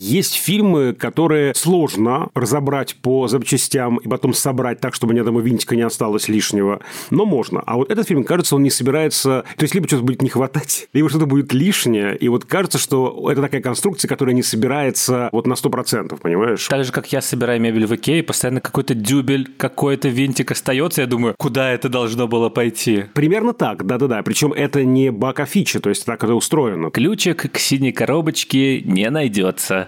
Есть фильмы, которые сложно разобрать по запчастям и потом собрать так, чтобы ни одного винтика не осталось лишнего, но можно. А вот этот фильм, кажется, он не собирается... То есть, либо что-то будет не хватать, либо что-то будет лишнее, и вот кажется, что это такая конструкция, которая не собирается вот на 100%, понимаешь? Так же, как я собираю мебель в Икее, постоянно какой-то дюбель, какой-то винтик остается, я думаю, куда это должно было пойти? Примерно так, да-да-да. Причем это не а фича, то есть так это устроено. Ключик к синей коробочке не найдется.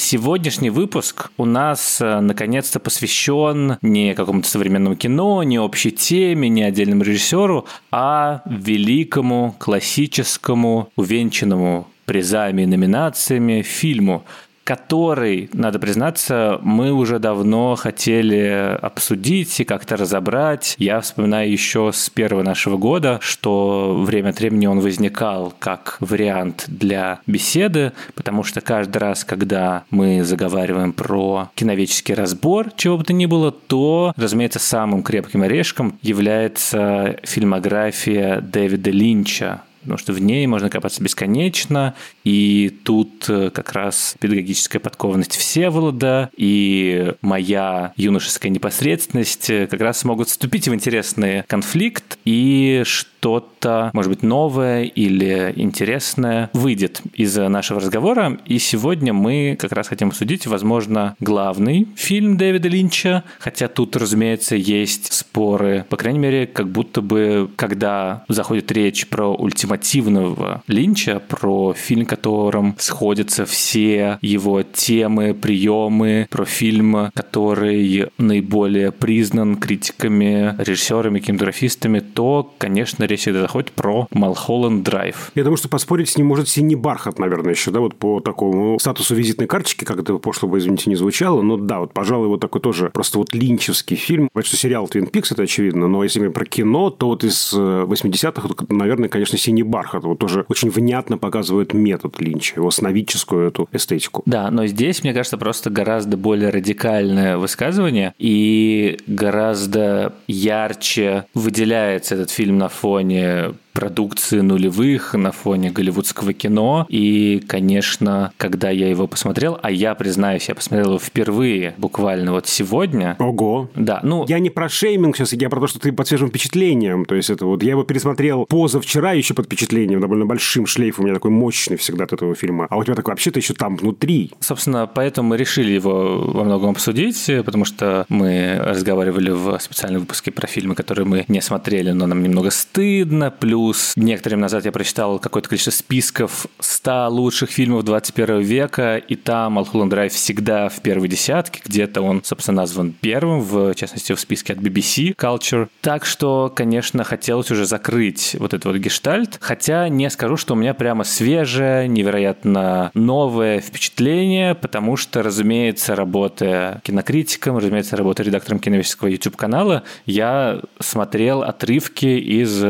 Сегодняшний выпуск у нас э, наконец-то посвящен не какому-то современному кино, не общей теме, не отдельному режиссеру, а великому, классическому, увенчанному призами и номинациями фильму, который, надо признаться, мы уже давно хотели обсудить и как-то разобрать. Я вспоминаю еще с первого нашего года, что время от времени он возникал как вариант для беседы, потому что каждый раз, когда мы заговариваем про киновеческий разбор, чего бы то ни было, то, разумеется, самым крепким орешком является фильмография Дэвида Линча, потому что в ней можно копаться бесконечно, и тут э, как раз педагогическая подкованность Всеволода и моя юношеская непосредственность э, как раз могут вступить в интересный конфликт, и что-то, может быть, новое или интересное выйдет из нашего разговора. И сегодня мы как раз хотим обсудить, возможно, главный фильм Дэвида Линча, хотя тут, разумеется, есть споры, по крайней мере, как будто бы, когда заходит речь про ультимативного Линча, про фильм, котором сходятся все его темы, приемы, про фильм, который наиболее признан критиками, режиссерами, кинематографистами, то, конечно, речь всегда заходит про Малхолланд Драйв. Я думаю, что поспорить с ним может синий бархат, наверное, еще, да, вот по такому статусу визитной карточки, как это пошло извините, не звучало, но да, вот, пожалуй, вот такой тоже просто вот линчевский фильм. Бывает, что сериал Твин Пикс, это очевидно, но если мы про кино, то вот из 80-х, э, наверное, конечно, синий бархат. Вот тоже очень внятно показывает метод Линча, его сновидческую эту эстетику. Да, но здесь, мне кажется, просто гораздо более радикальное высказывание и гораздо ярче выделяется этот фильм на фоне продукции нулевых на фоне голливудского кино. И, конечно, когда я его посмотрел, а я, признаюсь, я посмотрел его впервые, буквально вот сегодня. Ого. Да, ну... Я не про шейминг сейчас, я про то, что ты под свежим впечатлением. То есть это вот я его пересмотрел позавчера еще под впечатлением, довольно большим шлейфом, у меня такой мощный всегда от этого фильма. А у тебя такой вообще-то еще там внутри. Собственно, поэтому мы решили его во многом обсудить, потому что мы разговаривали в специальном выпуске про фильмы, которые мы не смотрели, но нам немного стыдно, плюс Плюс некоторым назад я прочитал какое-то количество списков 100 лучших фильмов 21 века, и там Малхолланд Драйв всегда в первой десятке, где-то он, собственно, назван первым, в частности, в списке от BBC Culture. Так что, конечно, хотелось уже закрыть вот этот вот гештальт, хотя не скажу, что у меня прямо свежее, невероятно новое впечатление, потому что, разумеется, работая кинокритиком, разумеется, работая редактором киновического YouTube-канала, я смотрел отрывки из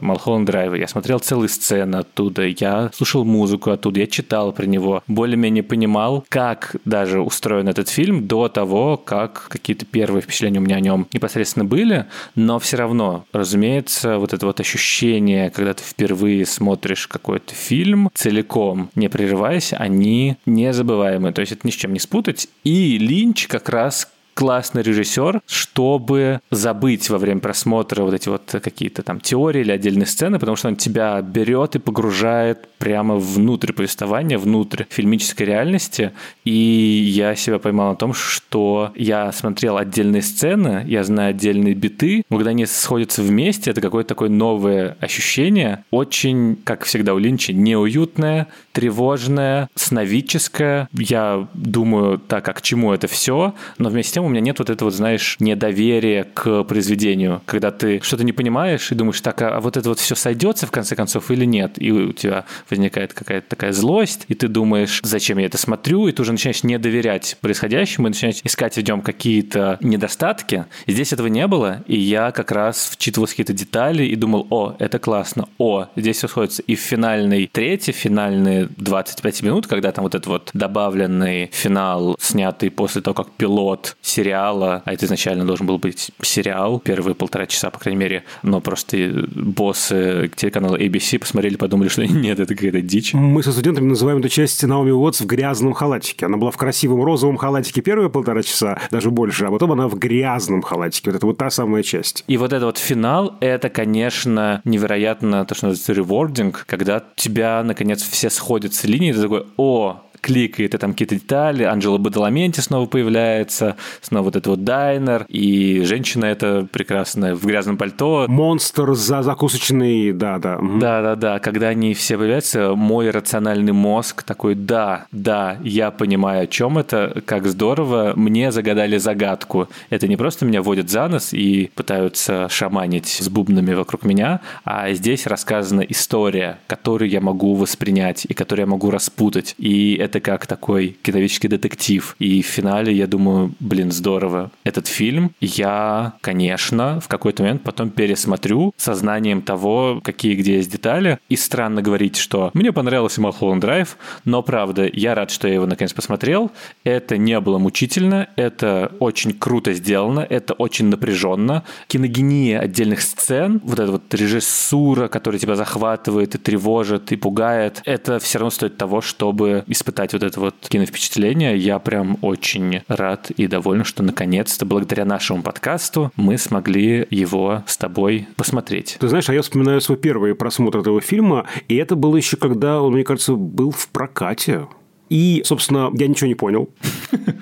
Малхолланд драйва. Я смотрел целые сцены оттуда, я слушал музыку оттуда, я читал про него, более-менее понимал, как даже устроен этот фильм до того, как какие-то первые впечатления у меня о нем непосредственно были, но все равно, разумеется, вот это вот ощущение, когда ты впервые смотришь какой-то фильм целиком, не прерываясь, они незабываемые. То есть это ни с чем не спутать. И Линч как раз классный режиссер, чтобы забыть во время просмотра вот эти вот какие-то там теории или отдельные сцены, потому что он тебя берет и погружает прямо внутрь повествования, внутрь фильмической реальности. И я себя поймал на том, что я смотрел отдельные сцены, я знаю отдельные биты, но когда они сходятся вместе, это какое-то такое новое ощущение, очень, как всегда у Линча, неуютное, тревожное, сновидческое. Я думаю, так, а к чему это все, но вместе с тем у меня нет вот этого, знаешь, недоверия к произведению, когда ты что-то не понимаешь и думаешь, так, а вот это вот все сойдется в конце концов или нет? И у тебя возникает какая-то такая злость, и ты думаешь, зачем я это смотрю, и ты уже начинаешь не доверять происходящему, и начинаешь искать в нем какие-то недостатки. Здесь этого не было, и я как раз вчитывался какие-то детали и думал, о, это классно, о, здесь все сходится. И в финальной трети, финальные 25 минут, когда там вот этот вот добавленный финал, снятый после того, как пилот сериала, а это изначально должен был быть сериал, первые полтора часа, по крайней мере, но просто боссы телеканала ABC посмотрели, подумали, что нет, это какая-то дичь. Мы со студентами называем эту часть Наоми Уотс в грязном халатике. Она была в красивом розовом халатике первые полтора часа, даже больше, а потом она в грязном халатике. Вот это вот та самая часть. И вот это вот финал, это, конечно, невероятно то, что называется ревординг, когда тебя, наконец, все сходят с линии, ты такой, о, кликает, и там какие-то детали, Анджела Бадаламенти снова появляется, снова вот этот вот дайнер, и женщина эта прекрасная в грязном пальто. Монстр за закусочный, да-да. Да-да-да, когда они все появляются, мой рациональный мозг такой, да, да, я понимаю, о чем это, как здорово, мне загадали загадку. Это не просто меня водят за нос и пытаются шаманить с бубнами вокруг меня, а здесь рассказана история, которую я могу воспринять и которую я могу распутать. И это как такой киновический детектив. И в финале я думаю, блин, здорово. Этот фильм я, конечно, в какой-то момент потом пересмотрю сознанием того, какие где есть детали. И странно говорить, что мне понравился Малхолланд Драйв, но правда, я рад, что я его наконец посмотрел. Это не было мучительно, это очень круто сделано, это очень напряженно. Киногения отдельных сцен, вот эта вот режиссура, которая тебя захватывает и тревожит, и пугает, это все равно стоит того, чтобы испытать испытать вот это вот киновпечатление. Я прям очень рад и доволен, что наконец-то благодаря нашему подкасту мы смогли его с тобой посмотреть. Ты знаешь, а я вспоминаю свой первый просмотр этого фильма, и это было еще когда он, мне кажется, был в прокате. И, собственно, я ничего не понял,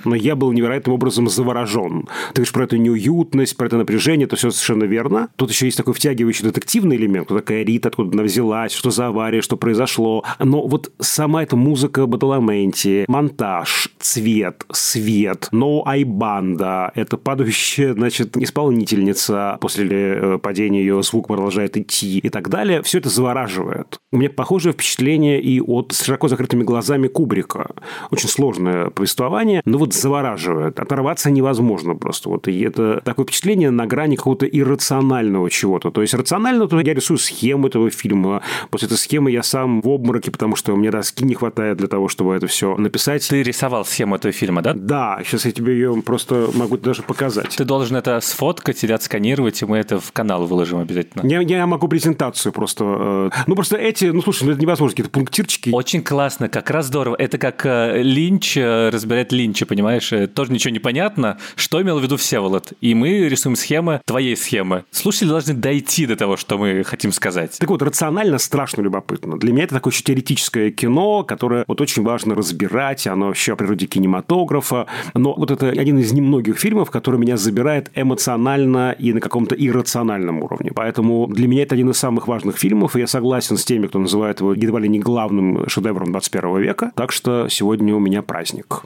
но я был невероятным образом заворожен. Ты говоришь про эту неуютность, про это напряжение, это все совершенно верно. Тут еще есть такой втягивающий детективный элемент, кто такая Рита, откуда она взялась, что за авария, что произошло. Но вот сама эта музыка Бадаламенти, монтаж, цвет, свет, но айбанда, это падающая, значит, исполнительница, после э, падения ее звук продолжает идти и так далее, все это завораживает. У меня похожее впечатление и от широко закрытыми глазами Кубрика Бондарчука. Очень сложное повествование, но вот завораживает. Оторваться невозможно просто. Вот. И это такое впечатление на грани какого-то иррационального чего-то. То есть рационально то я рисую схему этого фильма. После этой схемы я сам в обмороке, потому что мне доски не хватает для того, чтобы это все написать. Ты рисовал схему этого фильма, да? Да, сейчас я тебе ее просто могу даже показать. Ты должен это сфоткать или отсканировать, и мы это в канал выложим обязательно. Я, я могу презентацию просто. Э, ну, просто эти, ну, слушай, ну, это невозможно, какие-то пунктирчики. Очень классно, как раз здорово. Это как э, Линч э, разбирает Линча, понимаешь? Э, тоже ничего не понятно, что имел в виду Всеволод. И мы рисуем схемы твоей схемы. Слушатели должны дойти до того, что мы хотим сказать. Так вот, рационально страшно любопытно. Для меня это такое еще теоретическое кино, которое вот очень важно разбирать, оно вообще о природе кинематографа. Но вот это один из немногих фильмов, который меня забирает эмоционально и на каком-то иррациональном уровне. Поэтому для меня это один из самых важных фильмов, и я согласен с теми, кто называет его едва ли не главным шедевром 21 века. Так что сегодня у меня праздник.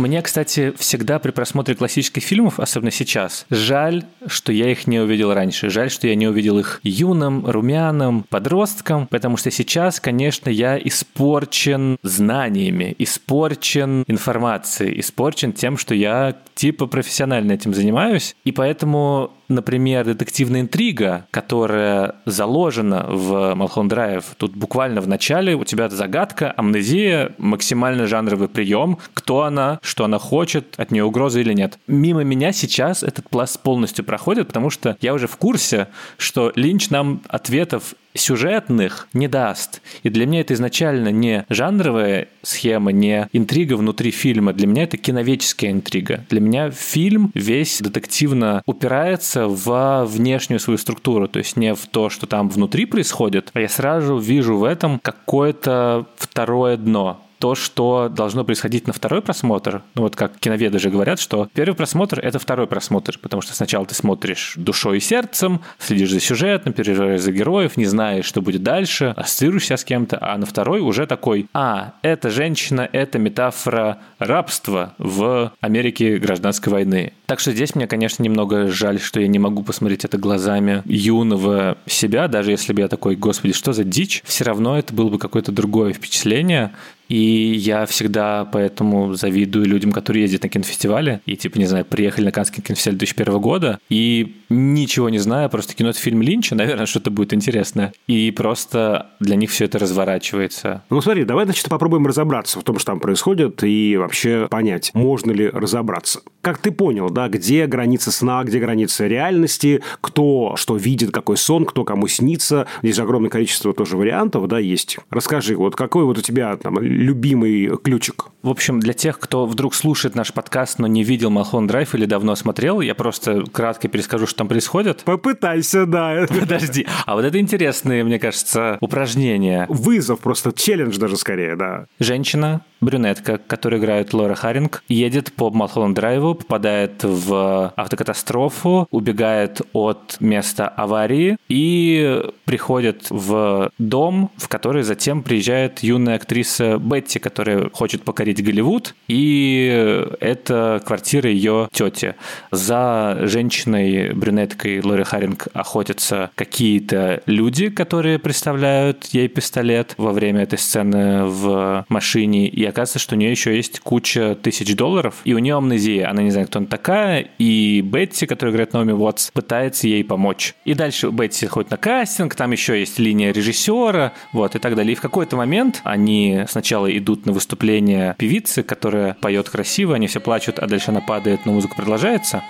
Мне, кстати, всегда при просмотре классических фильмов, особенно сейчас, жаль, что я их не увидел раньше. Жаль, что я не увидел их юным, румяным, подростком, потому что сейчас, конечно, я испорчен знаниями, испорчен информацией, испорчен тем, что я типа профессионально этим занимаюсь, и поэтому например, детективная интрига, которая заложена в Малхон Драйв, тут буквально в начале у тебя загадка, амнезия, максимально жанровый прием, кто она, что она хочет, от нее угрозы или нет. Мимо меня сейчас этот пласт полностью проходит, потому что я уже в курсе, что Линч нам ответов сюжетных не даст. И для меня это изначально не жанровая схема, не интрига внутри фильма. Для меня это киновеческая интрига. Для меня фильм весь детективно упирается в внешнюю свою структуру. То есть не в то, что там внутри происходит, а я сразу вижу в этом какое-то второе дно то, что должно происходить на второй просмотр, ну вот как киноведы же говорят, что первый просмотр — это второй просмотр, потому что сначала ты смотришь душой и сердцем, следишь за сюжетом, переживаешь за героев, не знаешь, что будет дальше, ассоциируешься с кем-то, а на второй уже такой, а, это женщина, это метафора рабства в Америке гражданской войны. Так что здесь мне, конечно, немного жаль, что я не могу посмотреть это глазами юного себя, даже если бы я такой, господи, что за дичь, все равно это было бы какое-то другое впечатление, и я всегда поэтому завидую людям, которые ездят на кинофестивале и, типа, не знаю, приехали на Каннский кинофестиваль 2001 года. И ничего не зная, просто кино это фильм Линча, наверное, что-то будет интересное. И просто для них все это разворачивается. Ну, смотри, давай, значит, попробуем разобраться в том, что там происходит, и вообще понять, можно ли разобраться. Как ты понял, да, где граница сна, где граница реальности, кто что видит, какой сон, кто кому снится. Здесь огромное количество тоже вариантов, да, есть. Расскажи, вот какой вот у тебя там любимый ключик? В общем, для тех, кто вдруг слушает наш подкаст, но не видел Малхон Драйв или давно смотрел, я просто кратко перескажу, что там происходит. Попытайся, да. Подожди. А вот это интересные, мне кажется, упражнения. Вызов просто, челлендж даже скорее, да. Женщина, брюнетка, которую играет Лора Харинг, едет по Малхолланд Драйву, попадает в автокатастрофу, убегает от места аварии и приходит в дом, в который затем приезжает юная актриса Бетти, которая хочет покорить Голливуд, и это квартира ее тети. За женщиной-брюнеткой Лори Харинг охотятся какие-то люди, которые представляют ей пистолет во время этой сцены в машине, и оказывается, что у нее еще есть куча тысяч долларов, и у нее амнезия, она не знает, кто она такая, и Бетти, которая играет Наоми Уотс, пытается ей помочь. И дальше Бетти ходит на кастинг, там еще есть линия режиссера, вот, и так далее. И в какой-то момент они сначала идут на выступление певицы, которая поет красиво, они все плачут, а дальше она падает, но музыка продолжается,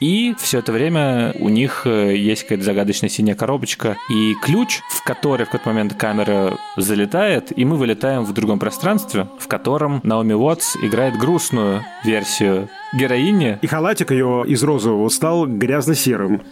и все это время у них э, есть какая-то загадочная синяя коробочка и ключ, в который в какой-то момент камера залетает, и мы вылетаем в другом пространстве, в котором Наоми Уотс играет грустную версию героини. И халатик ее из розового стал грязно-серым.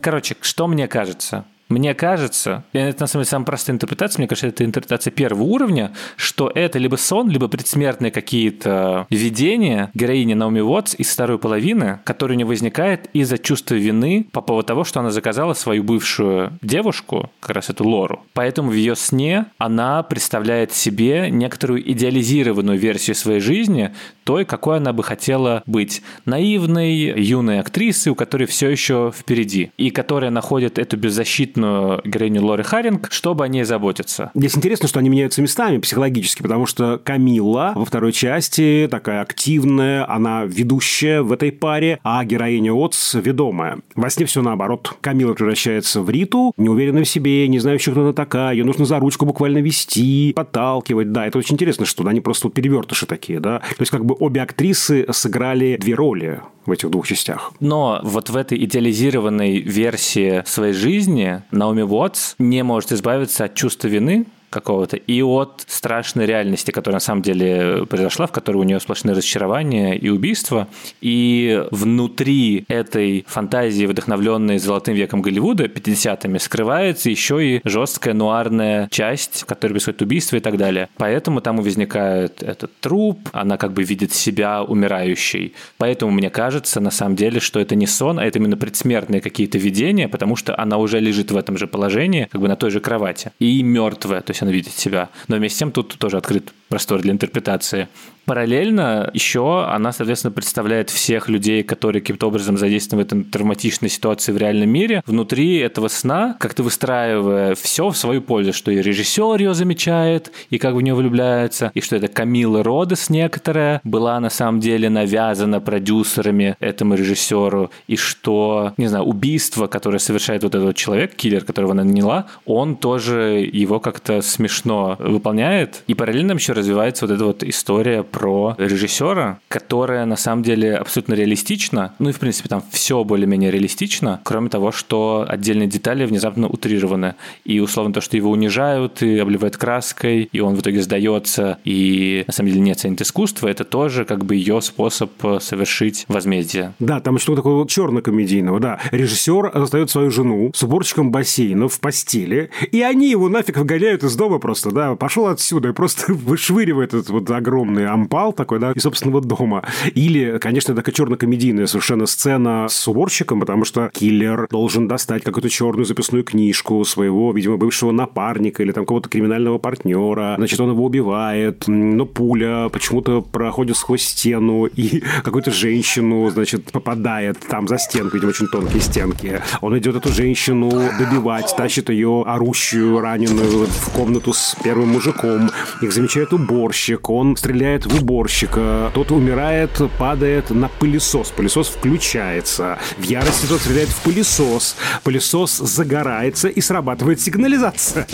Короче, что мне кажется? Мне кажется, и это на самом деле самая простая интерпретация, мне кажется, это интерпретация первого уровня, что это либо сон, либо предсмертные какие-то видения героини Наоми Уотс из второй половины, которые у нее возникает из-за чувства вины по поводу того, что она заказала свою бывшую девушку, как раз эту Лору. Поэтому в ее сне она представляет себе некоторую идеализированную версию своей жизни, той, какой она бы хотела быть. Наивной, юной актрисой, у которой все еще впереди, и которая находит эту беззащитную конфликтную героиню Лори Харинг, чтобы о ней заботиться. Здесь интересно, что они меняются местами психологически, потому что Камилла во второй части такая активная, она ведущая в этой паре, а героиня Отс ведомая. Во сне все наоборот. Камила превращается в Риту, неуверенная в себе, не знающая, кто она такая, ее нужно за ручку буквально вести, подталкивать. Да, это очень интересно, что они просто перевертыши такие, да. То есть как бы обе актрисы сыграли две роли в этих двух частях. Но вот в этой идеализированной версии своей жизни Наоми Уотс не может избавиться от чувства вины, какого-то, и от страшной реальности, которая на самом деле произошла, в которой у нее сплошные разочарования и убийства. И внутри этой фантазии, вдохновленной золотым веком Голливуда, 50-ми, скрывается еще и жесткая нуарная часть, в которой происходит убийство и так далее. Поэтому там и возникает этот труп, она как бы видит себя умирающей. Поэтому мне кажется, на самом деле, что это не сон, а это именно предсмертные какие-то видения, потому что она уже лежит в этом же положении, как бы на той же кровати, и мертвая. То есть она видит себя. Но вместе с тем тут тоже открыт простор для интерпретации. Параллельно еще она, соответственно, представляет всех людей, которые каким-то образом задействованы в этой травматичной ситуации в реальном мире, внутри этого сна, как-то выстраивая все в свою пользу, что и режиссер ее замечает, и как в нее влюбляется, и что это Камила Родес некоторая была на самом деле навязана продюсерами этому режиссеру, и что, не знаю, убийство, которое совершает вот этот человек, киллер, которого она наняла, он тоже его как-то смешно выполняет, и параллельно еще развивается вот эта вот история про режиссера, которая на самом деле абсолютно реалистична. Ну и, в принципе, там все более-менее реалистично, кроме того, что отдельные детали внезапно утрированы. И, условно, то, что его унижают и обливают краской, и он в итоге сдается, и на самом деле не ценит искусство, это тоже как бы ее способ совершить возмездие. Да, там что такое вот черно-комедийного, да. Режиссер застает свою жену с уборщиком бассейна в постели, и они его нафиг выгоняют из дома просто, да, пошел отсюда и просто вышвыривает этот вот огромный ампал такой, да, из собственного дома. Или, конечно, такая черно-комедийная совершенно сцена с уборщиком, потому что киллер должен достать какую-то черную записную книжку своего, видимо, бывшего напарника или там какого-то криминального партнера. Значит, он его убивает, но пуля почему-то проходит сквозь стену и какую-то женщину, значит, попадает там за стенку, видимо, очень тонкие стенки. Он идет эту женщину добивать, тащит ее орущую, раненую в комнату с первым мужиком. Их замечает уборщик, он стреляет в уборщика, тот умирает, падает на пылесос. Пылесос включается. В ярости тот стреляет в пылесос. Пылесос загорается и срабатывает сигнализация.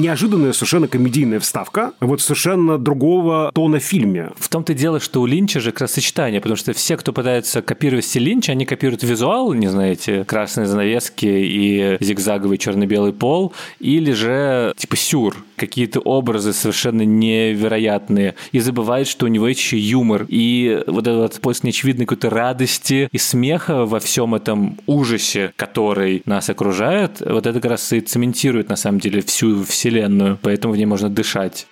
Неожиданная совершенно комедийная вставка, вот совершенно другого тона в фильме. В том-то и дело, что у Линча же как раз сочетание, потому что все, кто пытается копировать стиль Линча, они копируют визуал, не знаете, красные занавески и зигзаговый черно-белый пол, или же типа сюр, какие-то образы совершенно невероятные, и забывает, что у него есть еще юмор, и вот этот поиск неочевидной какой-то радости и смеха во всем этом ужасе, который нас окружает, вот это как раз и цементирует на самом деле всю вселенную, поэтому в ней можно дышать.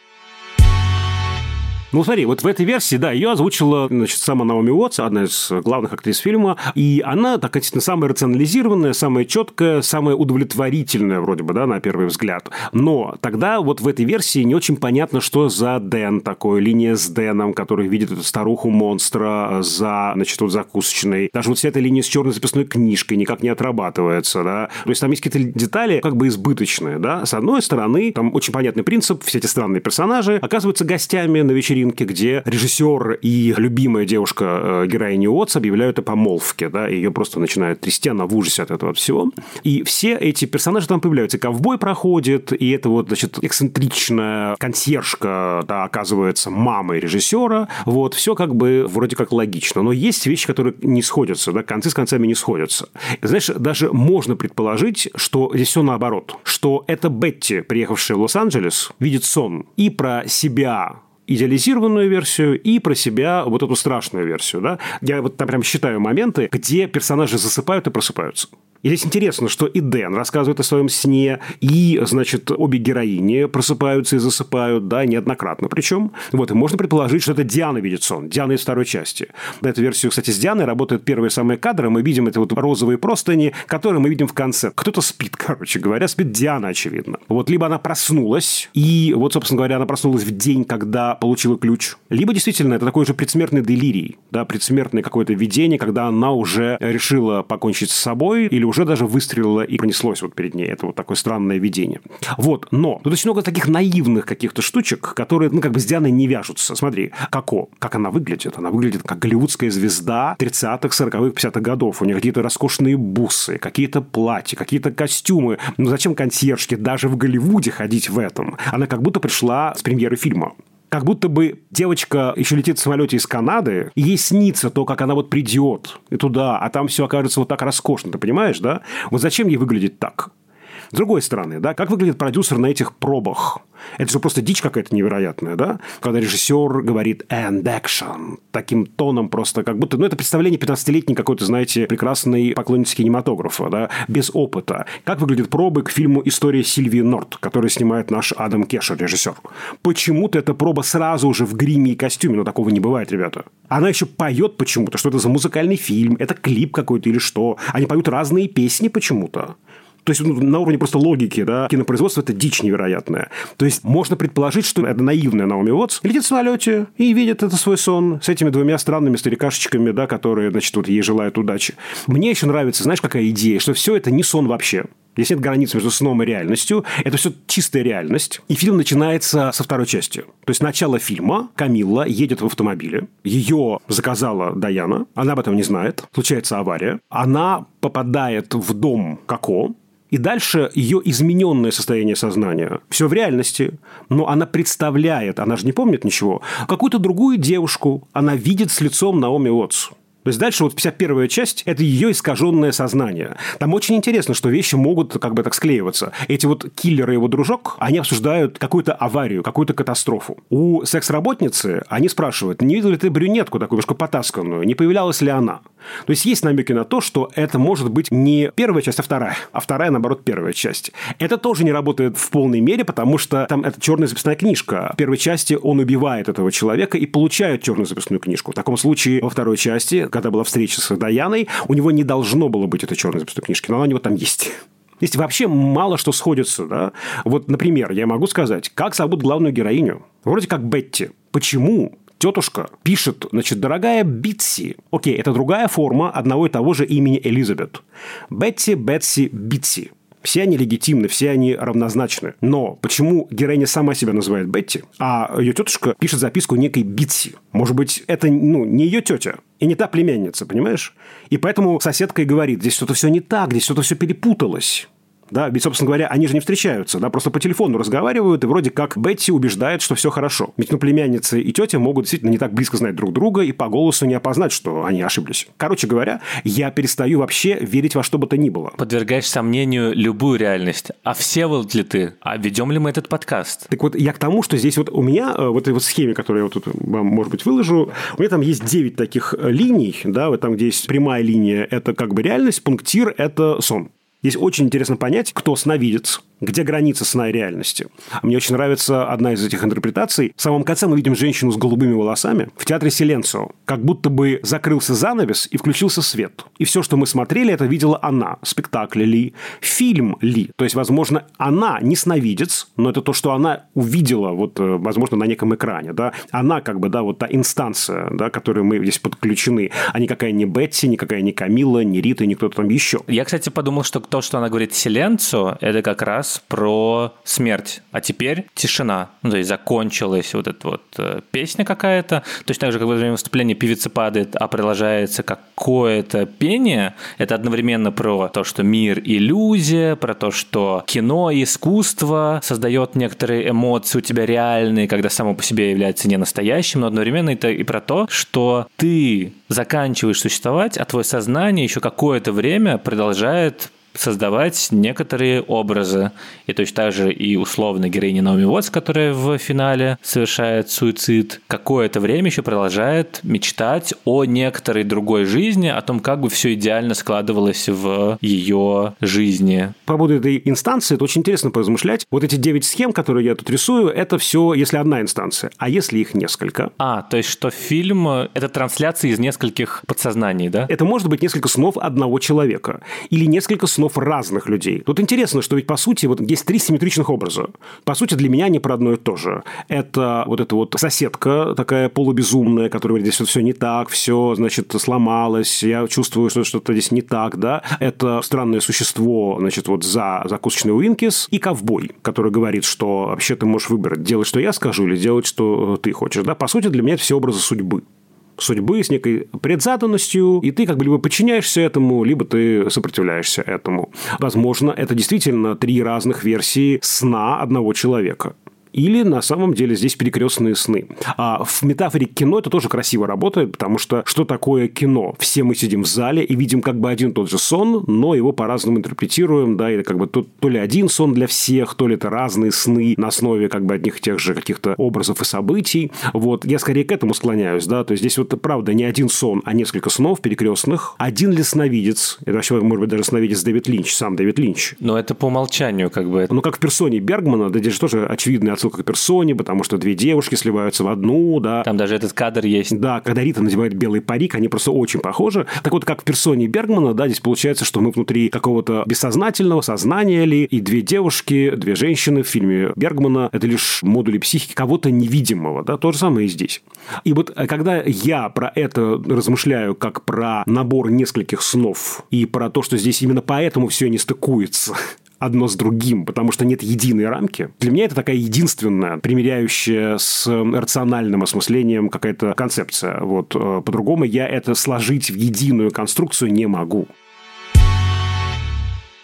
Ну, смотри, вот в этой версии, да, ее озвучила, значит, сама Наоми Уотс, одна из главных актрис фильма, и она, так сказать, самая рационализированная, самая четкая, самая удовлетворительная, вроде бы, да, на первый взгляд. Но тогда вот в этой версии не очень понятно, что за Дэн такой, линия с Дэном, который видит эту старуху-монстра за, значит, вот закусочной. Даже вот вся эта линия с черной записной книжкой никак не отрабатывается, да. То есть там есть какие-то детали как бы избыточные, да. С одной стороны, там очень понятный принцип, все эти странные персонажи оказываются гостями на вечеринке вечеринке, где режиссер и любимая девушка э, героини Уотс объявляют о помолвке, да, и ее просто начинают трясти, она в ужасе от этого всего. И все эти персонажи там появляются. Ковбой проходит, и это вот, значит, эксцентричная консьержка, да, оказывается мамой режиссера. Вот, все как бы вроде как логично. Но есть вещи, которые не сходятся, да, концы с концами не сходятся. Знаешь, даже можно предположить, что здесь все наоборот. Что это Бетти, приехавшая в Лос-Анджелес, видит сон и про себя идеализированную версию и про себя вот эту страшную версию. Да? Я вот там прям считаю моменты, где персонажи засыпают и просыпаются. И здесь интересно, что и Дэн рассказывает о своем сне, и, значит, обе героини просыпаются и засыпают, да, неоднократно причем. Вот, и можно предположить, что это Диана видит сон, Диана из второй части. На эту версию, кстати, с Дианой работают первые самые кадры, мы видим это вот розовые простыни, которые мы видим в конце. Кто-то спит, короче говоря, спит Диана, очевидно. Вот, либо она проснулась, и вот, собственно говоря, она проснулась в день, когда получила ключ, либо действительно это такой же предсмертный делирий, да, предсмертное какое-то видение, когда она уже решила покончить с собой или уже даже выстрелила и пронеслось вот перед ней. Это вот такое странное видение. Вот, но тут очень много таких наивных каких-то штучек, которые, ну, как бы с Дианой не вяжутся. Смотри, Како, как она выглядит? Она выглядит как голливудская звезда 30-х, 40-х, 50-х годов. У нее какие-то роскошные бусы, какие-то платья, какие-то костюмы. Ну, зачем консьержке даже в Голливуде ходить в этом? Она как будто пришла с премьеры фильма как будто бы девочка еще летит в самолете из Канады, и ей снится то, как она вот придет и туда, а там все окажется вот так роскошно, ты понимаешь, да? Вот зачем ей выглядит так? С другой стороны, да, как выглядит продюсер на этих пробах? Это же просто дичь какая-то невероятная, да? Когда режиссер говорит «and action», таким тоном просто, как будто, ну, это представление 15-летней какой-то, знаете, прекрасной поклонницы кинематографа, да, без опыта. Как выглядят пробы к фильму «История Сильвии Норт», который снимает наш Адам Кешер, режиссер? Почему-то эта проба сразу уже в гриме и костюме, но такого не бывает, ребята. Она еще поет почему-то, что это за музыкальный фильм, это клип какой-то или что. Они поют разные песни почему-то. То есть ну, на уровне просто логики, да, кинопроизводство – это дичь невероятная. То есть можно предположить, что это наивная Наоми Уотс летит в самолете и видит это свой сон с этими двумя странными старикашечками, да, которые, значит, вот ей желают удачи. Мне еще нравится, знаешь, какая идея, что все это не сон вообще. Здесь нет границ между сном и реальностью. Это все чистая реальность. И фильм начинается со второй части. То есть начало фильма. Камилла едет в автомобиле. Ее заказала Даяна. Она об этом не знает. Случается авария. Она попадает в дом Коко. И дальше ее измененное состояние сознания. Все в реальности, но она представляет, она же не помнит ничего, какую-то другую девушку она видит с лицом Наоми Уотс. То есть дальше вот 51 часть – это ее искаженное сознание. Там очень интересно, что вещи могут как бы так склеиваться. Эти вот киллеры и его дружок, они обсуждают какую-то аварию, какую-то катастрофу. У секс-работницы они спрашивают, не видел ли ты брюнетку такую немножко потасканную, не появлялась ли она? То есть есть намеки на то, что это может быть не первая часть, а вторая, а вторая, наоборот, первая часть. Это тоже не работает в полной мере, потому что там это черная записная книжка. В первой части он убивает этого человека и получает черную записную книжку. В таком случае во второй части, когда была встреча с Даяной, у него не должно было быть этой черной записной книжки, но она у него там есть. Здесь вообще мало что сходится, да? Вот, например, я могу сказать, как зовут главную героиню? Вроде как Бетти. Почему тетушка пишет, значит, дорогая Битси. Окей, это другая форма одного и того же имени Элизабет. Бетти, Бетси, Битси. Все они легитимны, все они равнозначны. Но почему героиня сама себя называет Бетти, а ее тетушка пишет записку некой Битси? Может быть, это ну, не ее тетя и не та племянница, понимаешь? И поэтому соседка и говорит, здесь что-то все не так, здесь что-то все перепуталось. Да, ведь, собственно говоря, они же не встречаются, да, просто по телефону разговаривают, и вроде как Бетти убеждает, что все хорошо. Ведь, ну, племянница и тетя могут действительно не так близко знать друг друга и по голосу не опознать, что они ошиблись. Короче говоря, я перестаю вообще верить во что бы то ни было. Подвергаешь сомнению любую реальность. А все вот ли ты? А ведем ли мы этот подкаст? Так вот, я к тому, что здесь вот у меня, э, вот этой вот схеме, которую я вот тут вам, может быть, выложу, у меня там есть 9 таких линий, да, вот там, где есть прямая линия, это как бы реальность, пунктир – это сон. Здесь очень интересно понять, кто сновидец, где граница сна и реальности. Мне очень нравится одна из этих интерпретаций. В самом конце мы видим женщину с голубыми волосами в театре Силенцио. Как будто бы закрылся занавес и включился свет. И все, что мы смотрели, это видела она. Спектакль ли, фильм ли. То есть, возможно, она не сновидец, но это то, что она увидела, вот, э, возможно, на неком экране. Да? Она как бы, да, вот та инстанция, да, которой мы здесь подключены, а никакая не Бетти, никакая не Камила, не Рита, ни кто-то там еще. Я, кстати, подумал, что то, что она говорит Силенцо, это как раз раз про смерть, а теперь тишина. Ну, то есть закончилась вот эта вот э, песня какая-то. Точно так же, как во время выступления певица падает, а продолжается какое-то пение. Это одновременно про то, что мир – иллюзия, про то, что кино, искусство создает некоторые эмоции у тебя реальные, когда само по себе является не настоящим, но одновременно это и про то, что ты заканчиваешь существовать, а твое сознание еще какое-то время продолжает создавать некоторые образы. И точно так же и условно героиня Наоми Уотс, которая в финале совершает суицид, какое-то время еще продолжает мечтать о некоторой другой жизни, о том, как бы все идеально складывалось в ее жизни. По поводу этой инстанции, это очень интересно поразмышлять. Вот эти девять схем, которые я тут рисую, это все, если одна инстанция. А если их несколько? А, то есть, что фильм – это трансляция из нескольких подсознаний, да? Это может быть несколько снов одного человека. Или несколько снов снов разных людей. Тут интересно, что ведь по сути вот есть три симметричных образа. По сути для меня они про одно и то же. Это вот эта вот соседка такая полубезумная, которая говорит, здесь все не так, все, значит, сломалось, я чувствую, что что-то здесь не так, да. Это странное существо, значит, вот за закусочный Уинкис и ковбой, который говорит, что вообще ты можешь выбрать, делать, что я скажу, или делать, что ты хочешь, да. По сути для меня это все образы судьбы судьбы с некой предзаданностью, и ты как бы либо подчиняешься этому, либо ты сопротивляешься этому. Возможно, это действительно три разных версии сна одного человека. Или на самом деле здесь перекрестные сны. А в метафоре кино это тоже красиво работает, потому что что такое кино? Все мы сидим в зале и видим как бы один тот же сон, но его по-разному интерпретируем, да, или как бы то, то ли один сон для всех, то ли это разные сны на основе как бы одних тех же каких-то образов и событий. Вот, я скорее к этому склоняюсь, да, то есть здесь вот правда не один сон, а несколько снов перекрестных. Один ли сновидец, это вообще, может быть, даже сновидец Дэвид Линч, сам Дэвид Линч. Но это по умолчанию как бы. Ну, как в персоне Бергмана, да здесь тоже очевидный отсылка к персоне, потому что две девушки сливаются в одну, да. Там даже этот кадр есть. Да, когда Рита надевает белый парик, они просто очень похожи. Так вот, как в персоне Бергмана, да, здесь получается, что мы внутри какого-то бессознательного сознания ли, и две девушки, две женщины в фильме Бергмана – это лишь модули психики кого-то невидимого, да, то же самое и здесь. И вот э, когда я про это размышляю как про набор нескольких снов и про то, что здесь именно поэтому все не стыкуется, одно с другим, потому что нет единой рамки. Для меня это такая единственная, примеряющая с рациональным осмыслением какая-то концепция. Вот э, по-другому я это сложить в единую конструкцию не могу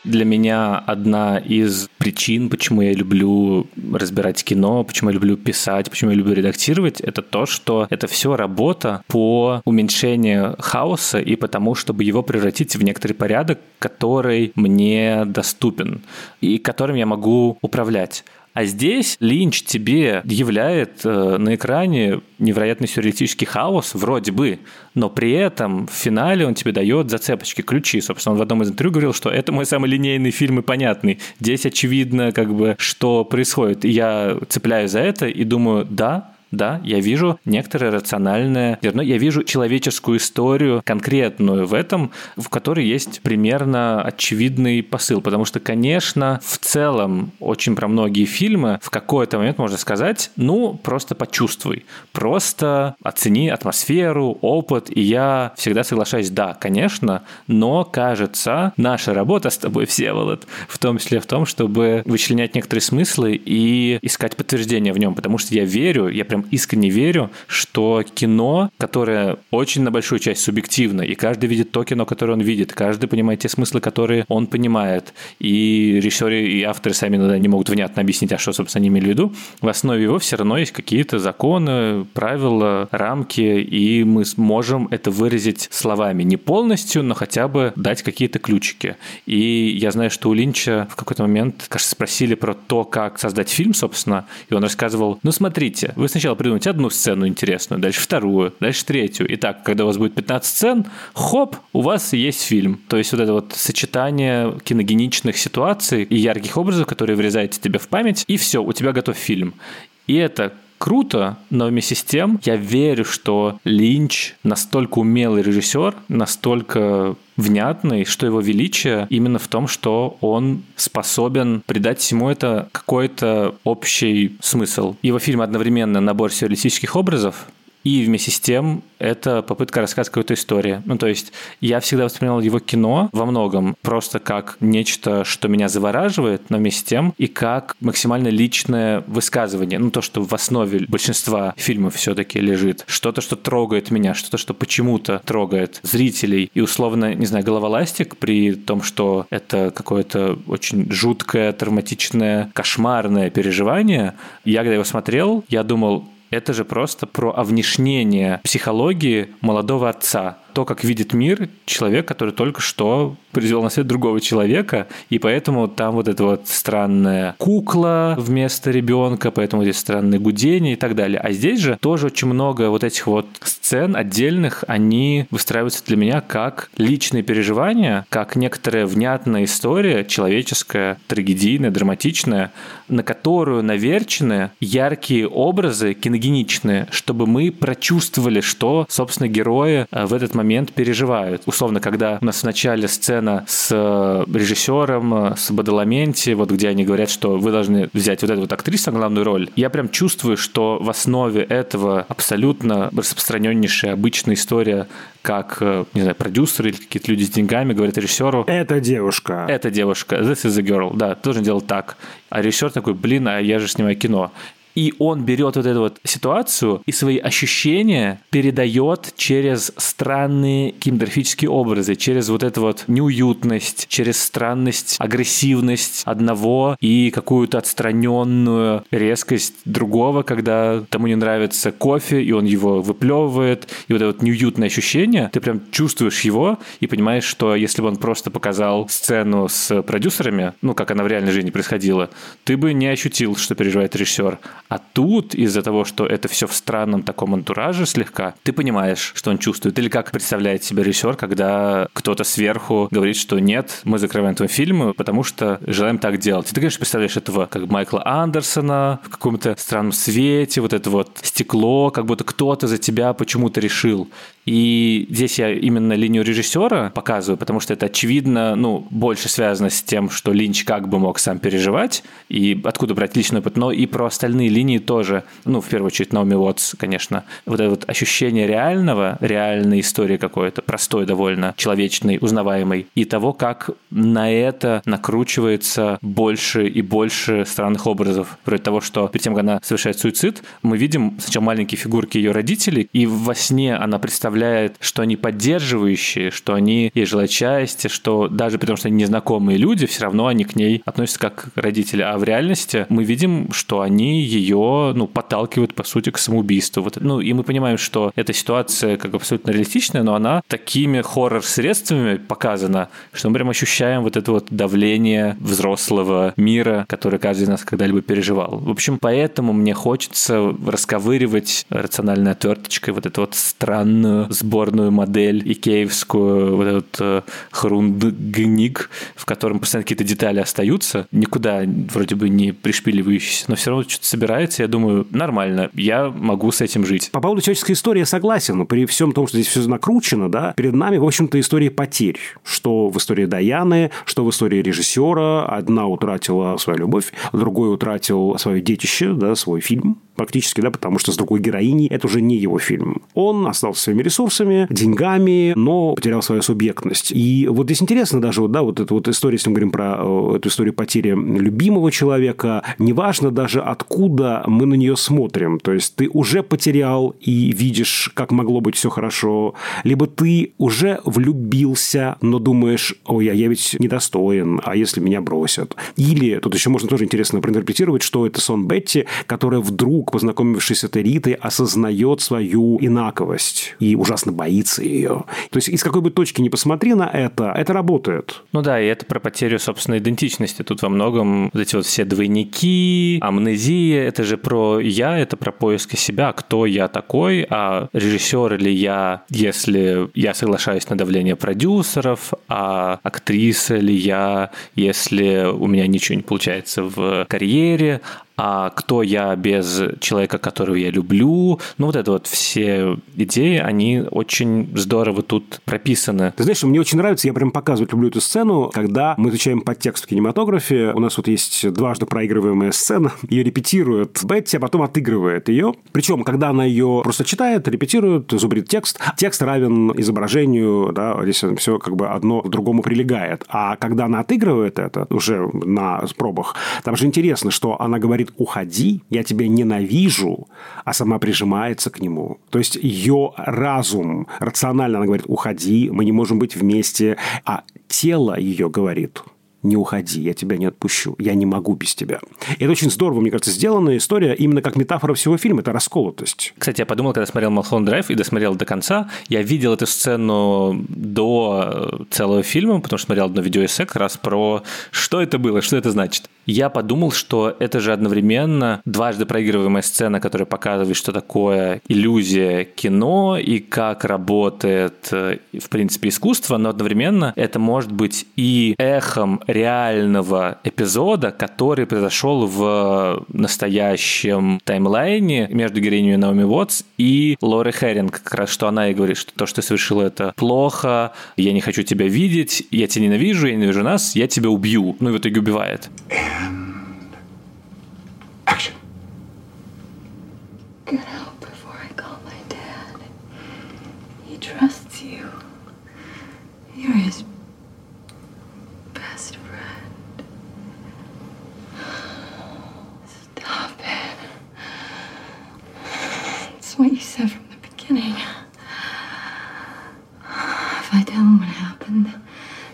для меня одна из причин, почему я люблю разбирать кино, почему я люблю писать, почему я люблю редактировать, это то, что это все работа по уменьшению хаоса и потому, чтобы его превратить в некоторый порядок, который мне доступен и которым я могу управлять. А здесь Линч тебе являет э, на экране невероятный сюрреалистический хаос, вроде бы, но при этом в финале он тебе дает зацепочки, ключи. Собственно, он в одном из интервью говорил, что это мой самый линейный фильм и понятный. Здесь очевидно, как бы, что происходит. И я цепляюсь за это и думаю, да, да, я вижу некоторое рациональное зерно, я вижу человеческую историю конкретную в этом, в которой есть примерно очевидный посыл, потому что, конечно, в целом очень про многие фильмы в какой-то момент можно сказать, ну, просто почувствуй, просто оцени атмосферу, опыт, и я всегда соглашаюсь, да, конечно, но, кажется, наша работа с тобой, Всеволод, в том числе в том, чтобы вычленять некоторые смыслы и искать подтверждение в нем, потому что я верю, я прям искренне верю, что кино, которое очень на большую часть субъективно, и каждый видит то кино, которое он видит, каждый понимает те смыслы, которые он понимает, и режиссеры и авторы сами иногда не могут внятно объяснить, а что, собственно, они имели в виду, в основе его все равно есть какие-то законы, правила, рамки, и мы сможем это выразить словами. Не полностью, но хотя бы дать какие-то ключики. И я знаю, что у Линча в какой-то момент, кажется, спросили про то, как создать фильм, собственно, и он рассказывал, ну, смотрите, вы сначала сначала придумать одну сцену интересную, дальше вторую, дальше третью. И так, когда у вас будет 15 сцен, хоп, у вас есть фильм. То есть вот это вот сочетание киногеничных ситуаций и ярких образов, которые врезаете тебе в память, и все, у тебя готов фильм. И это круто, но вместе с тем я верю, что Линч настолько умелый режиссер, настолько внятный, что его величие именно в том, что он способен придать всему это какой-то общий смысл. Его фильм одновременно набор сюрреалистических образов, и вместе с тем это попытка рассказать какую-то историю. Ну, то есть я всегда воспринимал его кино во многом просто как нечто, что меня завораживает, но вместе с тем и как максимально личное высказывание. Ну, то, что в основе большинства фильмов все-таки лежит. Что-то, что трогает меня, что-то, что почему-то трогает зрителей. И условно, не знаю, головоластик при том, что это какое-то очень жуткое, травматичное, кошмарное переживание. Я, когда его смотрел, я думал, это же просто про овнешнение психологии молодого отца то, как видит мир человек, который только что произвел на свет другого человека, и поэтому там вот эта вот странная кукла вместо ребенка, поэтому здесь странные гудения и так далее. А здесь же тоже очень много вот этих вот сцен отдельных, они выстраиваются для меня как личные переживания, как некоторая внятная история, человеческая, трагедийная, драматичная, на которую наверчены яркие образы, киногеничные, чтобы мы прочувствовали, что, собственно, герои э, в этот момент момент переживают. Условно, когда у нас в начале сцена с э, режиссером, э, с Бадаламенти, вот где они говорят, что вы должны взять вот эту вот актрису на главную роль, я прям чувствую, что в основе этого абсолютно распространеннейшая обычная история как, э, не знаю, продюсеры или какие-то люди с деньгами говорят режиссеру... Это девушка. Это девушка. This is a girl. Да, должен делать так. А режиссер такой, блин, а я же снимаю кино. И он берет вот эту вот ситуацию и свои ощущения передает через странные кинематографические образы, через вот эту вот неуютность, через странность, агрессивность одного и какую-то отстраненную резкость другого, когда тому не нравится кофе, и он его выплевывает, и вот это вот неуютное ощущение, ты прям чувствуешь его и понимаешь, что если бы он просто показал сцену с продюсерами, ну, как она в реальной жизни происходила, ты бы не ощутил, что переживает режиссер. А тут из-за того, что это все в странном таком антураже слегка, ты понимаешь, что он чувствует. Или как представляет себе режиссер, когда кто-то сверху говорит, что нет, мы закрываем твой фильм, потому что желаем так делать. И ты, конечно, представляешь этого как Майкла Андерсона в каком-то странном свете, вот это вот стекло, как будто кто-то за тебя почему-то решил. И здесь я именно линию режиссера показываю, потому что это очевидно, ну, больше связано с тем, что Линч как бы мог сам переживать, и откуда брать личный опыт, но и про остальные линии тоже, ну, в первую очередь, Наоми Уотс, конечно. Вот это вот ощущение реального, реальной истории какой-то, простой довольно, человечной, узнаваемой, и того, как на это накручивается больше и больше странных образов. Вроде того, что перед тем, как она совершает суицид, мы видим сначала маленькие фигурки ее родителей, и во сне она представляет, что они поддерживающие, что они ей желают счастья, что даже при том, что они незнакомые люди, все равно они к ней относятся как родители. А в реальности мы видим, что они ее ну, подталкивают, по сути, к самоубийству. Вот, ну, и мы понимаем, что эта ситуация как абсолютно реалистичная, но она такими хоррор-средствами показана, что мы прям ощущаем вот это вот давление взрослого мира, который каждый из нас когда-либо переживал. В общем, поэтому мне хочется расковыривать рациональной отверточкой вот эту вот странную сборную модель икеевскую, вот этот э, хрундгник, в котором постоянно какие-то детали остаются, никуда вроде бы не пришпиливающиеся, но все равно что-то собирается, я думаю, нормально, я могу с этим жить. По поводу человеческой истории я согласен, но при всем том, что здесь все накручено, да, перед нами, в общем-то, история потерь. Что в истории Даяны, что в истории режиссера. Одна утратила свою любовь, другой утратил свое детище, да, свой фильм практически, да, потому что с другой героиней это уже не его фильм. Он остался своими ресурсами, деньгами, но потерял свою субъектность. И вот здесь интересно даже, вот, да, вот эта вот история, если мы говорим про э, эту историю потери любимого человека, неважно даже откуда мы на нее смотрим. То есть ты уже потерял и видишь, как могло быть все хорошо, либо ты уже влюбился, но думаешь, ой, а я ведь недостоин, а если меня бросят? Или, тут еще можно тоже интересно проинтерпретировать, что это сон Бетти, которая вдруг, познакомившись с этой Ритой, осознает свою инаковость и ужасно боится ее. То есть из какой бы точки ни посмотри на это, это работает. Ну да, и это про потерю собственной идентичности. Тут во многом вот эти вот все двойники, амнезия, это же про я, это про поиск себя, кто я такой, а режиссер или я, если я соглашаюсь на давление продюсеров, а актриса ли я, если у меня ничего не получается в карьере, а кто я без человека, которого я люблю. Ну, вот это вот все идеи, они очень здорово тут прописаны. Ты знаешь, мне очень нравится, я прям показывать люблю эту сцену, когда мы изучаем подтекст в кинематографе, у нас вот есть дважды проигрываемая сцена, ее репетирует Бетти, а потом отыгрывает ее. Причем, когда она ее просто читает, репетирует, зубрит текст, текст равен изображению, да, здесь все как бы одно к другому прилегает. А когда она отыгрывает это уже на пробах, там же интересно, что она говорит говорит «уходи, я тебя ненавижу», а сама прижимается к нему. То есть ее разум, рационально она говорит «уходи, мы не можем быть вместе», а тело ее говорит – не уходи, я тебя не отпущу, я не могу без тебя. И это очень здорово, мне кажется, сделанная история именно как метафора всего фильма, это расколотость. Кстати, я подумал, когда смотрел Малхон Драйв и досмотрел до конца, я видел эту сцену до целого фильма, потому что смотрел одно видеоэссе как раз про что это было, что это значит. Я подумал, что это же одновременно дважды проигрываемая сцена, которая показывает, что такое иллюзия кино и как работает, э, в принципе, искусство, но одновременно это может быть и эхом реального эпизода, который произошел в настоящем таймлайне между героиней Наоми Уотс и Лори Херинг. Как раз что она и говорит, что то, что ты совершила, это плохо, я не хочу тебя видеть, я тебя ненавижу, я ненавижу нас, я тебя убью. Ну и в итоге убивает. Action. Get out before I call my dad. He trusts you. You're his what you said from the beginning. If I tell them what happened,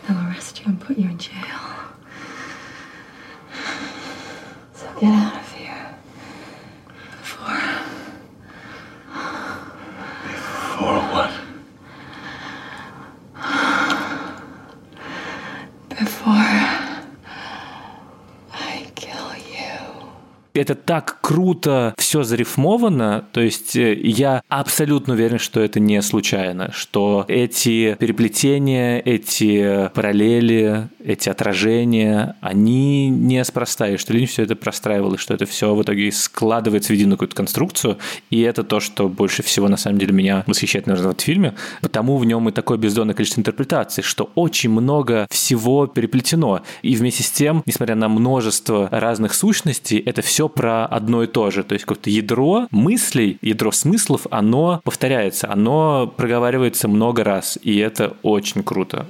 they'll arrest you and put you in jail. So get out of here. Before. Before what? Before I kill you. Это так круто все зарифмовано, то есть э, я абсолютно уверен, что это не случайно, что эти переплетения, эти параллели, эти отражения, они неспроста, и что Линч все это простраивал, и что это все в итоге складывается в единую какую-то конструкцию, и это то, что больше всего на самом деле меня восхищает, наверное, в этом фильме, потому в нем и такое бездонное количество интерпретаций, что очень много всего переплетено, и вместе с тем, несмотря на множество разных сущностей, это все про одно и то же, то есть какое-то ядро мыслей, ядро смыслов, оно повторяется, оно проговаривается много раз, и это очень круто.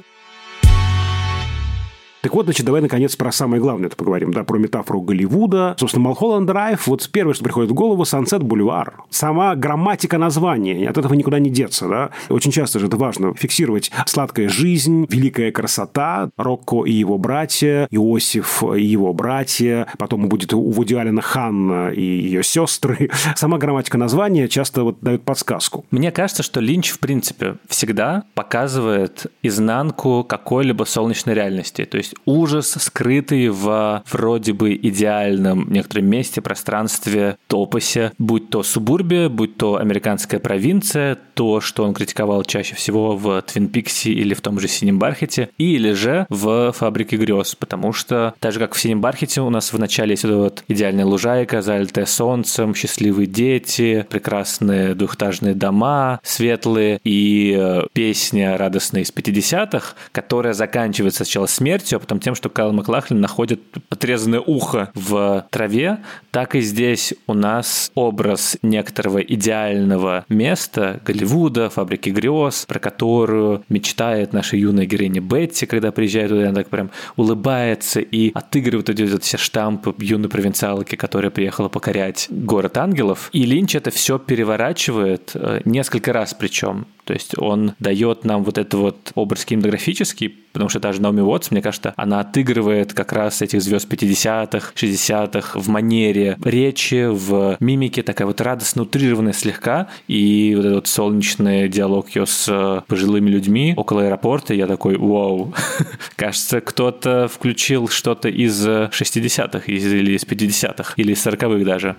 Так вот, значит, давай наконец про самое главное это поговорим, да, про метафору Голливуда. Собственно, Малхолланд Драйв, вот первое, что приходит в голову, Сансет Бульвар. Сама грамматика названия, от этого никуда не деться, да. Очень часто же это важно, фиксировать сладкая жизнь, великая красота, Рокко и его братья, Иосиф и его братья, потом будет у Вуди Алина Ханна и ее сестры. Сама грамматика названия часто вот дает подсказку. Мне кажется, что Линч, в принципе, всегда показывает изнанку какой-либо солнечной реальности. То есть есть ужас, скрытый в вроде бы идеальном некотором месте, пространстве, топосе, будь то субурбия, будь то американская провинция, то, что он критиковал чаще всего в Твин Пиксе или в том же Синем Бархете, или же в Фабрике грез, потому что так же, как в Синем Бархете, у нас в начале есть вот, идеальная лужайка, залитая солнцем, счастливые дети, прекрасные двухэтажные дома, светлые, и э, песня радостная из 50-х, которая заканчивается сначала смертью, потом тем, что Кайл Маклахлин находит отрезанное ухо в траве, так и здесь у нас образ некоторого идеального места, Голливуда, фабрики грез, про которую мечтает наша юная героиня Бетти, когда приезжает туда, она так прям улыбается и отыгрывает эти вот все штампы юной провинциалки, которая приехала покорять город ангелов. И Линч это все переворачивает э, несколько раз причем. То есть он дает нам вот этот вот образ кинематографический, потому что даже Наоми Уотс, мне кажется, она отыгрывает как раз этих звезд 50-х, 60-х в манере речи, в мимике, такая вот радостно утрированная слегка, и вот этот солнечный диалог ее с э, пожилыми людьми около аэропорта, я такой, вау, кажется, кто-то включил что-то из 60-х или из 50-х, или из 40-х даже.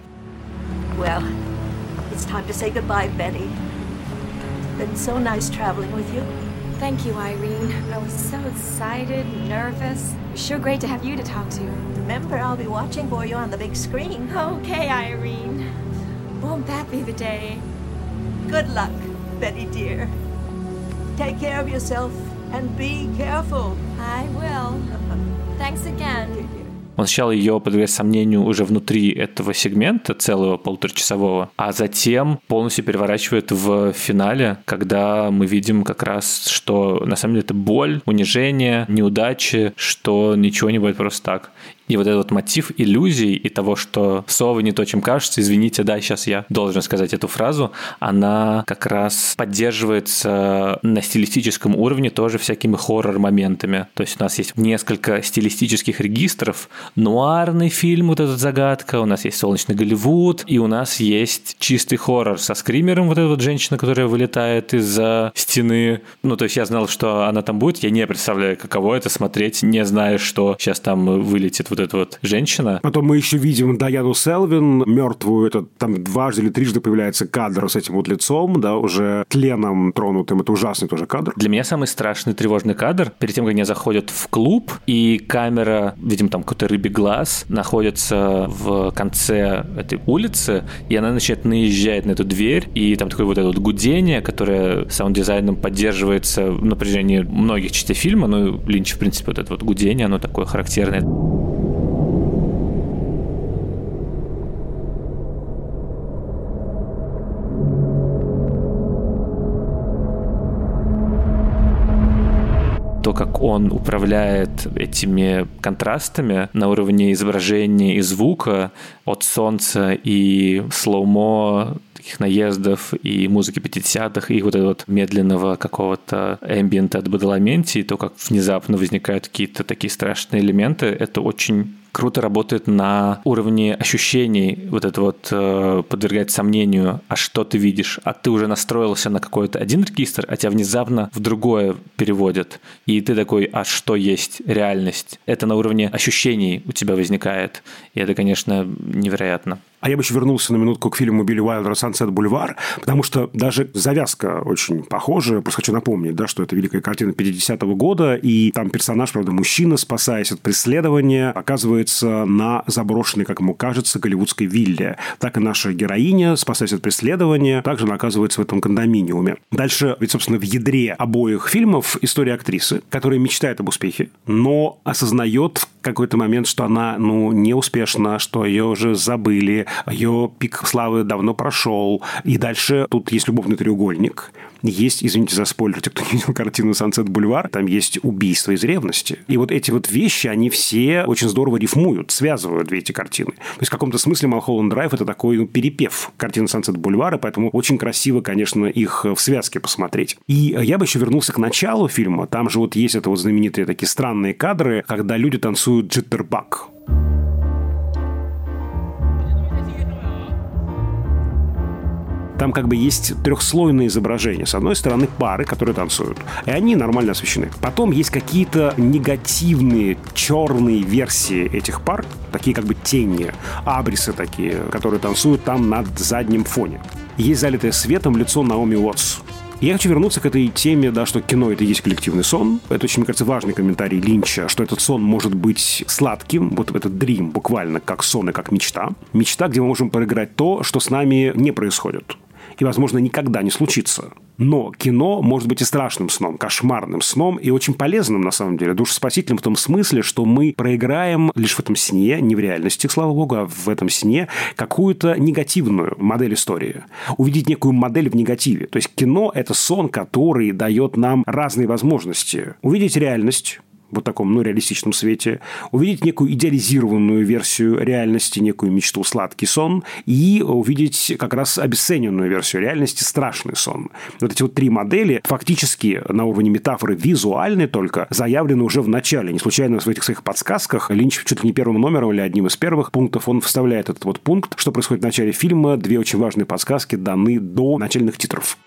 Well, it's time to say goodbye, Betty. Been so nice traveling with you. Thank you, Irene. I was so excited, nervous. Sure great to have you to talk to. Remember, I'll be watching for you on the big screen. Okay, Irene. Won't that be the day? Good luck, Betty dear. Take care of yourself and be careful. I will. Thanks again. Он сначала ее подвергает сомнению уже внутри этого сегмента, целого полуторачасового, а затем полностью переворачивает в финале, когда мы видим как раз, что на самом деле это боль, унижение, неудачи, что ничего не будет просто так. И вот этот вот мотив иллюзий и того, что совы не то, чем кажется, извините, да, сейчас я должен сказать эту фразу, она как раз поддерживается на стилистическом уровне тоже всякими хоррор-моментами. То есть у нас есть несколько стилистических регистров, нуарный фильм, вот эта загадка, у нас есть солнечный Голливуд, и у нас есть чистый хоррор со скримером, вот эта вот женщина, которая вылетает из-за стены. Ну, то есть я знал, что она там будет, я не представляю, каково это смотреть, не зная, что сейчас там вылетит вот эта вот женщина. Потом мы еще видим Даяну Селвин, мертвую, это там дважды или трижды появляется кадр с этим вот лицом, да, уже тленом тронутым. Это ужасный тоже кадр. Для меня самый страшный тревожный кадр, перед тем, как они заходят в клуб, и камера, видим, там какой-то рыбий глаз, находится в конце этой улицы, и она начинает наезжать на эту дверь, и там такое вот это вот гудение, которое саунд-дизайном поддерживается в напряжении многих частей фильма, ну, Линч, в принципе, вот это вот гудение, оно такое характерное. Как он управляет этими контрастами на уровне изображения и звука от солнца и слоумо таких наездов и музыки 50-х, и вот этого вот медленного какого-то эмбиента от Бадаламенти, и то, как внезапно возникают какие-то такие страшные элементы, это очень круто работает на уровне ощущений, вот это вот э, подвергает сомнению, а что ты видишь, а ты уже настроился на какой-то один регистр, а тебя внезапно в другое переводят, и ты такой, а что есть реальность? Это на уровне ощущений у тебя возникает, и это, конечно, невероятно. А я бы еще вернулся на минутку к фильму Билли Уайлдера «Сансет Бульвар», потому что даже завязка очень похожа. Просто хочу напомнить, да, что это великая картина 50-го года, и там персонаж, правда, мужчина, спасаясь от преследования, оказывается на заброшенной, как ему кажется, голливудской вилле. Так и наша героиня, спасаясь от преследования, также она оказывается в этом кондоминиуме. Дальше, ведь, собственно, в ядре обоих фильмов история актрисы, которая мечтает об успехе, но осознает в какой-то момент, что она, ну, не успешна, что ее уже забыли, ее пик славы давно прошел. И дальше тут есть любовный треугольник. Есть, извините за спойлер, те, кто не видел картину «Сансет Бульвар», там есть убийство из ревности. И вот эти вот вещи, они все очень здорово рифмуют, связывают две эти картины. То есть в каком-то смысле «Малхолланд Драйв» – это такой ну, перепев картины «Сансет Бульвара», поэтому очень красиво, конечно, их в связке посмотреть. И я бы еще вернулся к началу фильма. Там же вот есть это вот знаменитые такие странные кадры, когда люди танцуют джиттербак. Там как бы есть трехслойное изображение. С одной стороны пары, которые танцуют, и они нормально освещены. Потом есть какие-то негативные черные версии этих пар, такие как бы тени, абрисы такие, которые танцуют там над задним фоне. Есть залитое светом лицо Наоми Уотс. Я хочу вернуться к этой теме, да, что кино это есть коллективный сон. Это очень, мне кажется, важный комментарий Линча, что этот сон может быть сладким, вот этот дрим буквально как сон и как мечта. Мечта, где мы можем проиграть то, что с нами не происходит и, возможно, никогда не случится. Но кино может быть и страшным сном, кошмарным сном, и очень полезным, на самом деле, душеспасительным в том смысле, что мы проиграем лишь в этом сне, не в реальности, слава богу, а в этом сне какую-то негативную модель истории. Увидеть некую модель в негативе. То есть кино – это сон, который дает нам разные возможности. Увидеть реальность, вот таком, ну, реалистичном свете, увидеть некую идеализированную версию реальности, некую мечту «сладкий сон», и увидеть как раз обесцененную версию реальности «страшный сон». Вот эти вот три модели фактически на уровне метафоры визуальной только заявлены уже в начале. Не случайно в этих своих подсказках Линч чуть ли не первым номером или одним из первых пунктов он вставляет этот вот пункт, что происходит в начале фильма. Две очень важные подсказки даны до начальных титров.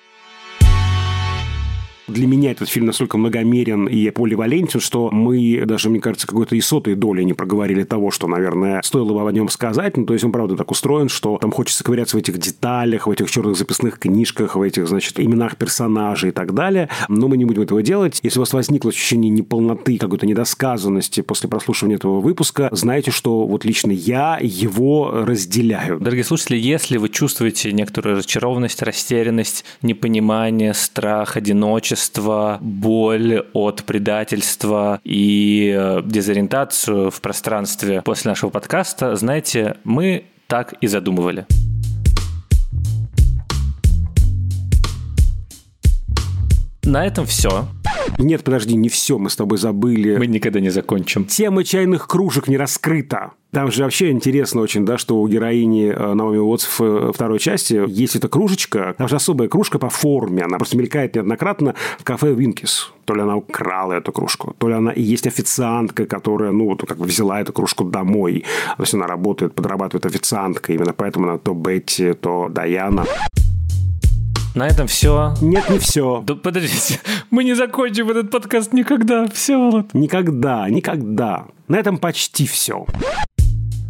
Для меня этот фильм настолько многомерен и поливалентен, что мы даже, мне кажется, какой-то и сотой доли не проговорили того, что, наверное, стоило бы о нем сказать. Ну, то есть он, правда, так устроен, что там хочется ковыряться в этих деталях, в этих черных записных книжках, в этих, значит, именах персонажей и так далее. Но мы не будем этого делать. Если у вас возникло ощущение неполноты, какой-то недосказанности после прослушивания этого выпуска, знаете, что вот лично я его разделяю. Дорогие слушатели, если вы чувствуете некоторую разочарованность, растерянность, непонимание, страх, одиночество, одиночество, боль от предательства и э, дезориентацию в пространстве после нашего подкаста, знаете, мы так и задумывали. На этом все. Нет, подожди, не все, мы с тобой забыли. Мы никогда не закончим. Тема чайных кружек не раскрыта. Там же вообще интересно очень, да, что у героини э, Наоми Уотс в э, второй части есть эта кружечка, там же особая кружка по форме, она просто мелькает неоднократно в кафе Винкис. То ли она украла эту кружку, то ли она и есть официантка, которая, ну, вот как бы взяла эту кружку домой. То есть она работает, подрабатывает официанткой, именно поэтому она то Бетти, то Даяна. На этом все. Нет, не все. Да подождите, мы не закончим этот подкаст никогда. Все, Влад. Никогда, никогда. На этом почти все.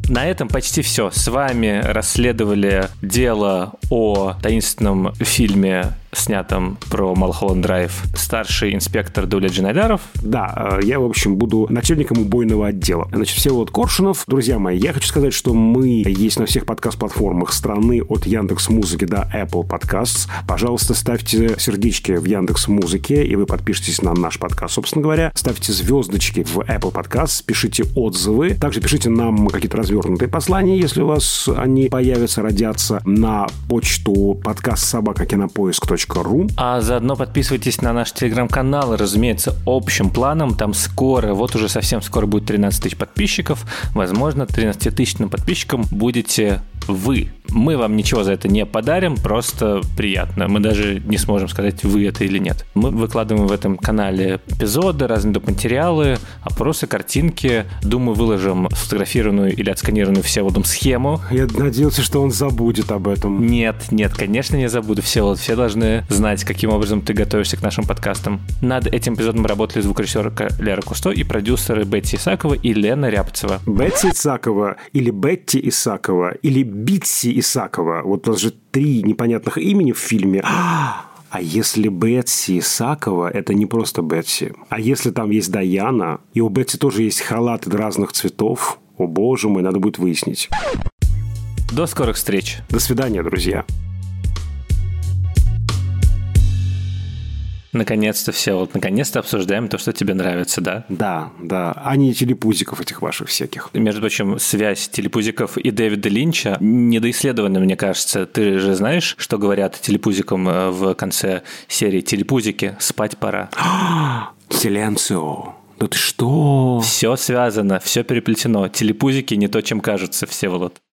На этом почти все. С вами расследовали дело о таинственном фильме снятом про Малхолланд Драйв, старший инспектор Дуля Джинайдаров. Да, э, я, в общем, буду начальником убойного отдела. Значит, все вот Коршунов. Друзья мои, я хочу сказать, что мы есть на всех подкаст-платформах страны от Яндекс Музыки до Apple Podcasts. Пожалуйста, ставьте сердечки в Яндекс Музыке, и вы подпишитесь на наш подкаст, собственно говоря. Ставьте звездочки в Apple Podcasts, пишите отзывы. Также пишите нам какие-то развернутые послания, если у вас они появятся, родятся на почту подкаст собака кинопоиск ру. А заодно подписывайтесь на наш телеграм-канал, разумеется, общим планом. Там скоро, вот уже совсем скоро будет 13 тысяч подписчиков. Возможно, 13 тысячным подписчикам будете вы. Мы вам ничего за это не подарим, просто приятно. Мы даже не сможем сказать, вы это или нет. Мы выкладываем в этом канале эпизоды, разные доп. материалы, опросы, картинки. Думаю, выложим сфотографированную или отсканированную Всеволодом схему. Я надеялся, что он забудет об этом. Нет, нет, конечно, не забуду. Всеволод, все должны знать, каким образом ты готовишься к нашим подкастам. Над этим эпизодом работали звукорежиссерка Лера Кусто и продюсеры Бетти Исакова и Лена Рябцева. Бетти Исакова или Бетти Исакова или Битси Исакова, вот у нас же три непонятных имени в фильме. А если Бетси Исакова, это не просто Бетси. А если там есть Даяна, и у Бетси тоже есть халаты разных цветов, о боже мой, надо будет выяснить. До скорых встреч. До свидания, друзья. Наконец-то все, вот наконец-то обсуждаем то, что тебе нравится, да? Да, да, а не телепузиков этих ваших всяких. Между прочим, связь телепузиков и Дэвида Линча недоисследована, мне кажется. Ты же знаешь, что говорят телепузикам э, в конце серии «Телепузики, спать пора». Силенцио. Да ты что? Все связано, все переплетено. Телепузики не то, чем кажутся, Всеволод.